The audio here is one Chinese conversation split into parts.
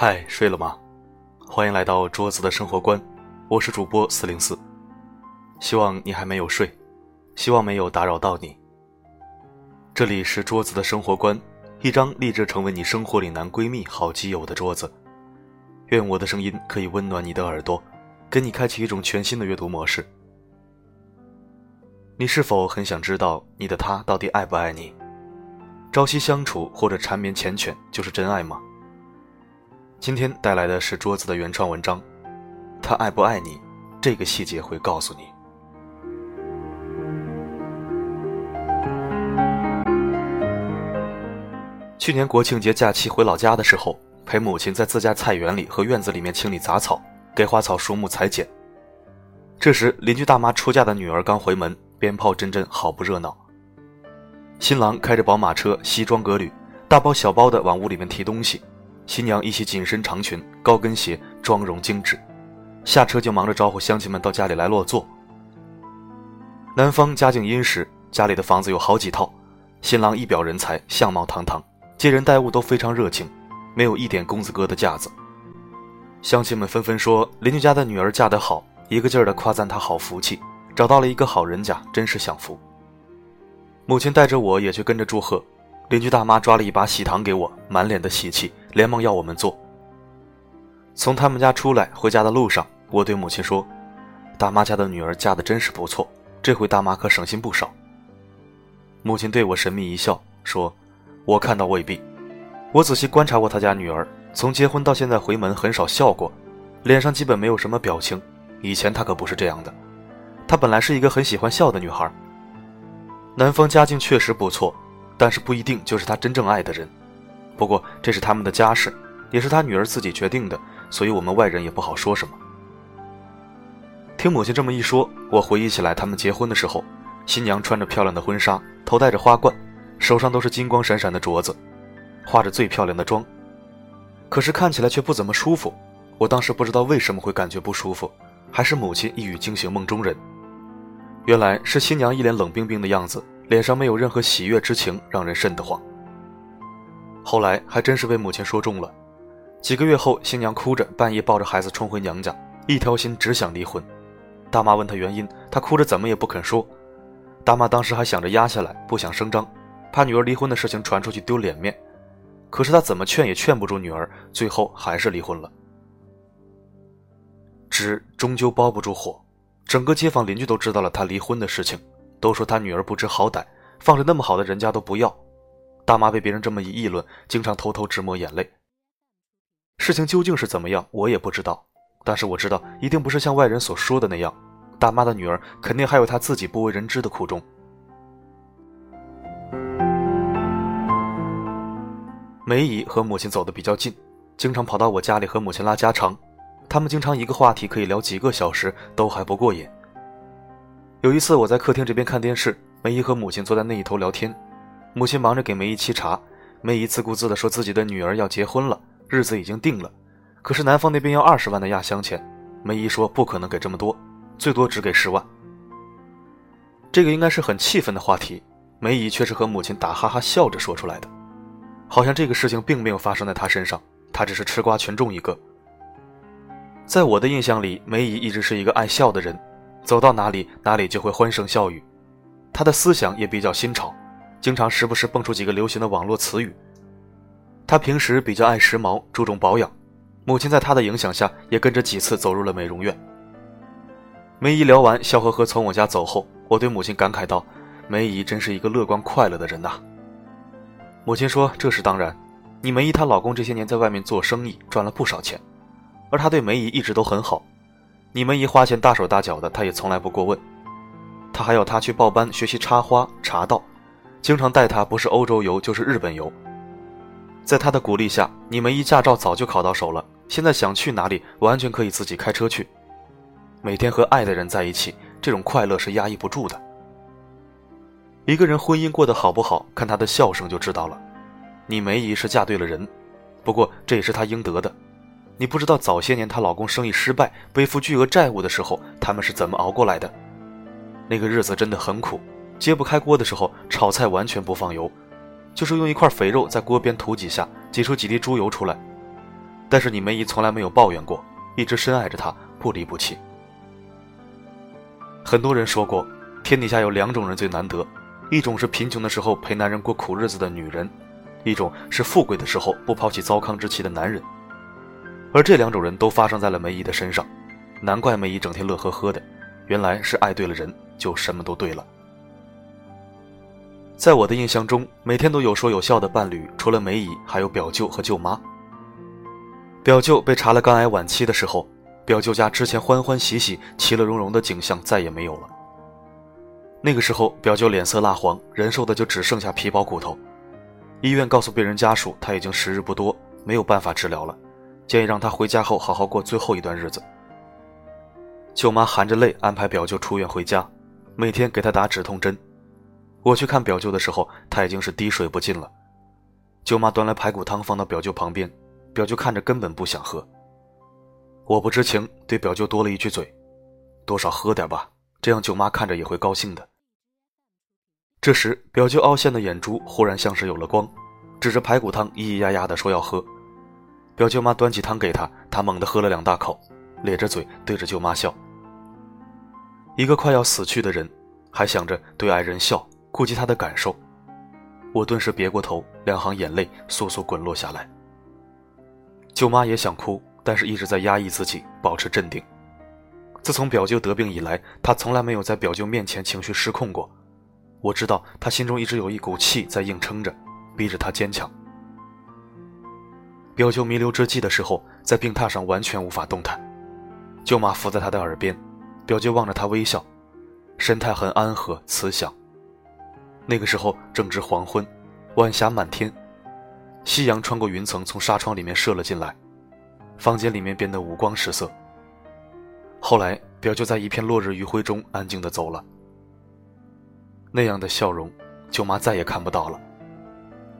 嗨，睡了吗？欢迎来到桌子的生活观，我是主播四零四。希望你还没有睡，希望没有打扰到你。这里是桌子的生活观，一张立志成为你生活里男闺蜜、好基友的桌子。愿我的声音可以温暖你的耳朵，给你开启一种全新的阅读模式。你是否很想知道你的他到底爱不爱你？朝夕相处或者缠绵缱绻就是真爱吗？今天带来的是桌子的原创文章，他爱不爱你，这个细节会告诉你。去年国庆节假期回老家的时候，陪母亲在自家菜园里和院子里面清理杂草，给花草树木裁剪。这时，邻居大妈出嫁的女儿刚回门，鞭炮阵阵，好不热闹。新郎开着宝马车，西装革履，大包小包的往屋里面提东西。新娘一袭紧身长裙、高跟鞋，妆容精致，下车就忙着招呼乡亲们到家里来落座。男方家境殷实，家里的房子有好几套，新郎一表人才，相貌堂堂，接人待物都非常热情，没有一点公子哥的架子。乡亲们纷纷说邻居家的女儿嫁得好，一个劲儿的夸赞她好福气，找到了一个好人家，真是享福。母亲带着我也去跟着祝贺。邻居大妈抓了一把喜糖给我，满脸的喜气，连忙要我们坐。从他们家出来回家的路上，我对母亲说：“大妈家的女儿嫁的真是不错，这回大妈可省心不少。”母亲对我神秘一笑，说：“我看到未必。我仔细观察过他家女儿，从结婚到现在回门很少笑过，脸上基本没有什么表情。以前她可不是这样的。她本来是一个很喜欢笑的女孩。男方家境确实不错。”但是不一定就是他真正爱的人，不过这是他们的家事，也是他女儿自己决定的，所以我们外人也不好说什么。听母亲这么一说，我回忆起来他们结婚的时候，新娘穿着漂亮的婚纱，头戴着花冠，手上都是金光闪闪的镯子，化着最漂亮的妆，可是看起来却不怎么舒服。我当时不知道为什么会感觉不舒服，还是母亲一语惊醒梦中人，原来是新娘一脸冷冰冰的样子。脸上没有任何喜悦之情，让人瘆得慌。后来还真是被母亲说中了。几个月后，新娘哭着半夜抱着孩子冲回娘家，一条心只想离婚。大妈问她原因，她哭着怎么也不肯说。大妈当时还想着压下来，不想声张，怕女儿离婚的事情传出去丢脸面。可是她怎么劝也劝不住女儿，最后还是离婚了。纸终究包不住火，整个街坊邻居都知道了她离婚的事情。都说他女儿不知好歹，放着那么好的人家都不要。大妈被别人这么一议论，经常偷偷直抹眼泪。事情究竟是怎么样，我也不知道。但是我知道，一定不是像外人所说的那样。大妈的女儿肯定还有她自己不为人知的苦衷。梅姨和母亲走得比较近，经常跑到我家里和母亲拉家常。他们经常一个话题可以聊几个小时，都还不过瘾。有一次，我在客厅这边看电视，梅姨和母亲坐在那一头聊天。母亲忙着给梅姨沏茶，梅姨自顾自地说自己的女儿要结婚了，日子已经定了，可是男方那边要二十万的压箱钱。梅姨说不可能给这么多，最多只给十万。这个应该是很气愤的话题，梅姨却是和母亲打哈哈笑着说出来的，好像这个事情并没有发生在她身上，她只是吃瓜群众一个。在我的印象里，梅姨一直是一个爱笑的人。走到哪里，哪里就会欢声笑语。她的思想也比较新潮，经常时不时蹦出几个流行的网络词语。他平时比较爱时髦，注重保养。母亲在他的影响下，也跟着几次走入了美容院。梅姨聊完，笑呵呵从我家走后，我对母亲感慨道：“梅姨真是一个乐观快乐的人呐。”母亲说：“这是当然，你梅姨她老公这些年在外面做生意，赚了不少钱，而他对梅姨一直都很好。”你梅姨花钱大手大脚的，他也从来不过问。他还要他去报班学习插花、茶道，经常带他不是欧洲游就是日本游。在他的鼓励下，你们一驾照早就考到手了，现在想去哪里完全可以自己开车去。每天和爱的人在一起，这种快乐是压抑不住的。一个人婚姻过得好不好，看他的笑声就知道了。你梅姨是嫁对了人，不过这也是她应得的。你不知道早些年她老公生意失败，背负巨额债务的时候，他们是怎么熬过来的？那个日子真的很苦，揭不开锅的时候，炒菜完全不放油，就是用一块肥肉在锅边涂几下，挤出几滴猪油出来。但是你梅姨从来没有抱怨过，一直深爱着他，不离不弃。很多人说过，天底下有两种人最难得，一种是贫穷的时候陪男人过苦日子的女人，一种是富贵的时候不抛弃糟糠之妻的男人。而这两种人都发生在了梅姨的身上，难怪梅姨整天乐呵呵的，原来是爱对了人，就什么都对了。在我的印象中，每天都有说有笑的伴侣，除了梅姨，还有表舅和舅妈。表舅被查了肝癌晚期的时候，表舅家之前欢欢喜喜、其乐融融的景象再也没有了。那个时候，表舅脸色蜡黄，人瘦的就只剩下皮包骨头。医院告诉病人家属，他已经时日不多，没有办法治疗了，建议让他回家后好好过最后一段日子。舅妈含着泪安排表舅出院回家，每天给他打止痛针。我去看表舅的时候，他已经是滴水不进了。舅妈端来排骨汤放到表舅旁边。表舅看着根本不想喝。我不知情，对表舅多了一句嘴：“多少喝点吧，这样舅妈看着也会高兴的。”这时，表舅凹陷的眼珠忽然像是有了光，指着排骨汤咿咿呀呀的说要喝。表舅妈端起汤给他，他猛地喝了两大口，咧着嘴对着舅妈笑。一个快要死去的人，还想着对爱人笑，顾及他的感受，我顿时别过头，两行眼泪簌簌滚落下来。舅妈也想哭，但是一直在压抑自己，保持镇定。自从表舅得病以来，她从来没有在表舅面前情绪失控过。我知道她心中一直有一股气在硬撑着，逼着她坚强。表舅弥留之际的时候，在病榻上完全无法动弹，舅妈伏在他的耳边，表舅望着他微笑，神态很安和慈祥。那个时候正值黄昏，晚霞满天。夕阳穿过云层，从纱窗里面射了进来，房间里面变得五光十色。后来，表舅在一片落日余晖中安静的走了。那样的笑容，舅妈再也看不到了，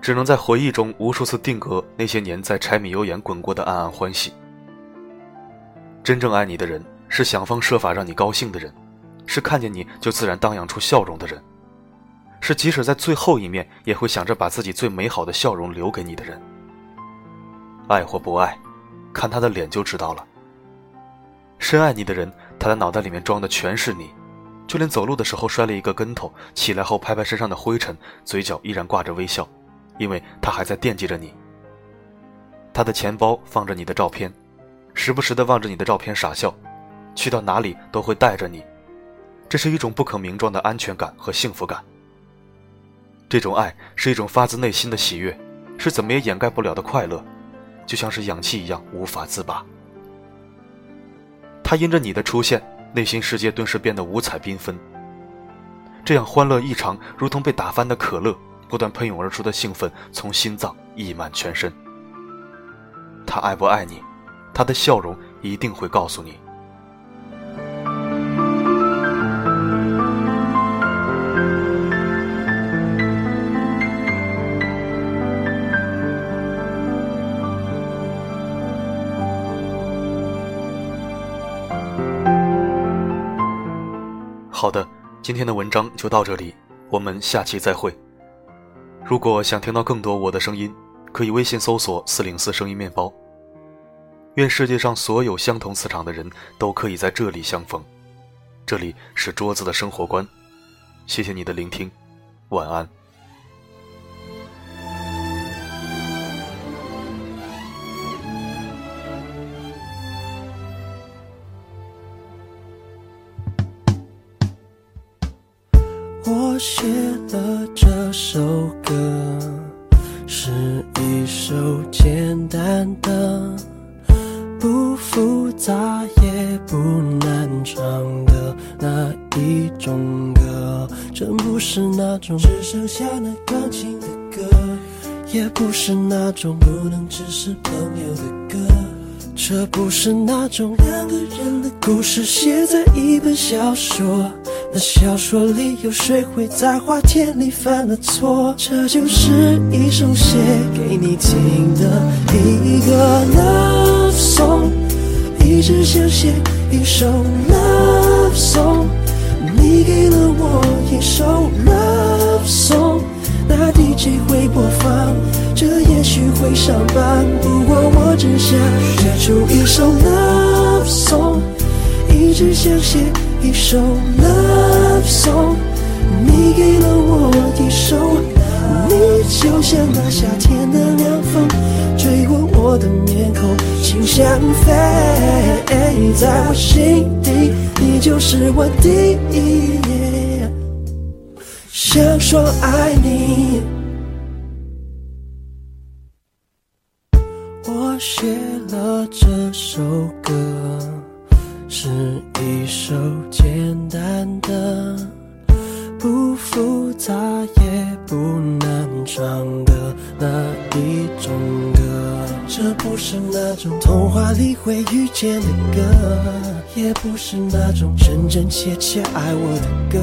只能在回忆中无数次定格那些年在柴米油盐滚过的暗暗欢喜。真正爱你的人，是想方设法让你高兴的人，是看见你就自然荡漾出笑容的人。是即使在最后一面，也会想着把自己最美好的笑容留给你的人。爱或不爱，看他的脸就知道了。深爱你的人，他的脑袋里面装的全是你，就连走路的时候摔了一个跟头，起来后拍拍身上的灰尘，嘴角依然挂着微笑，因为他还在惦记着你。他的钱包放着你的照片，时不时的望着你的照片傻笑，去到哪里都会带着你，这是一种不可名状的安全感和幸福感。这种爱是一种发自内心的喜悦，是怎么也掩盖不了的快乐，就像是氧气一样无法自拔。他因着你的出现，内心世界顿时变得五彩缤纷。这样欢乐异常，如同被打翻的可乐，不断喷涌而出的兴奋从心脏溢满全身。他爱不爱你，他的笑容一定会告诉你。今天的文章就到这里，我们下期再会。如果想听到更多我的声音，可以微信搜索“四零四声音面包”。愿世界上所有相同磁场的人都可以在这里相逢。这里是桌子的生活观，谢谢你的聆听，晚安。我写了这首歌是一首简单的、不复杂也不难唱的那一种歌。真不是那种只剩下那钢琴的歌，也不是那种不能只是朋友的歌。这不是那种两个人的故事，写在一本小说。那小说里有谁会在花田里犯了错？这就是一首写给你听的一个 love song，一直想写一首 love song，你给了我一首 love song，那 DJ 会播放，这也。许会伤疤。不过我只想写出一首 love song，一直想写一首 love song。你给了我一首，你就像那夏天的凉风，吹过我的面孔，心像飞，在我心底，你就是我第一。想说爱你，里会遇见的歌，也不是那种真真切切爱我的歌，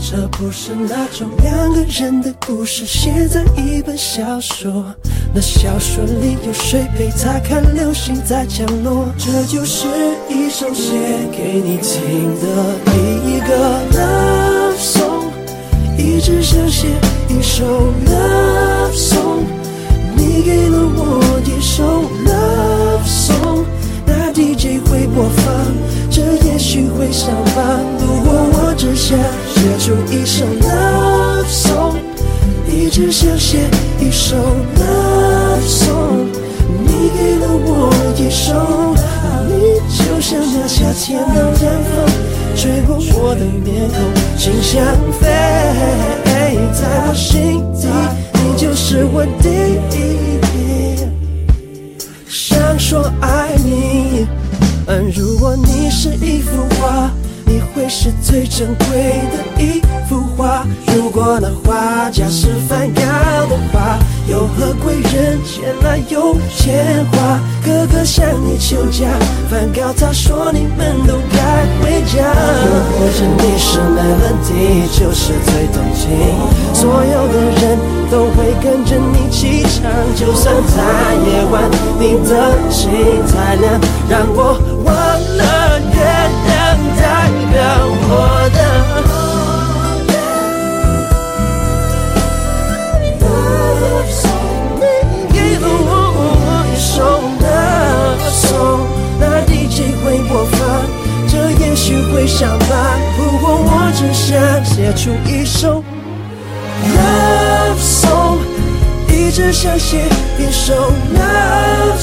这不是那种两个人的故事写在一本小说，那小说里有谁陪他看流星在降落？这就是一首写给你听的第一个 love song，。一直想写一首 love 夏天的风。吹过我的面孔，心像飞，在我心底，你就是我第一。想说爱你，嗯，如果你是一幅画。你会是最珍贵的一幅画。如果那画家是梵高的话，又何贵人前来有钱花？哥哥向你求嫁，梵高他说你们都该回家。或者你是 melody，就是最动情，所有的人都会跟着你起唱。就算在夜晚，你的心太亮，让我忘了表我的。love song，你给了我一首 love song，那 DJ 会播放，这也许会伤疤。不过我只想写出一首 love song，一直想写一首 love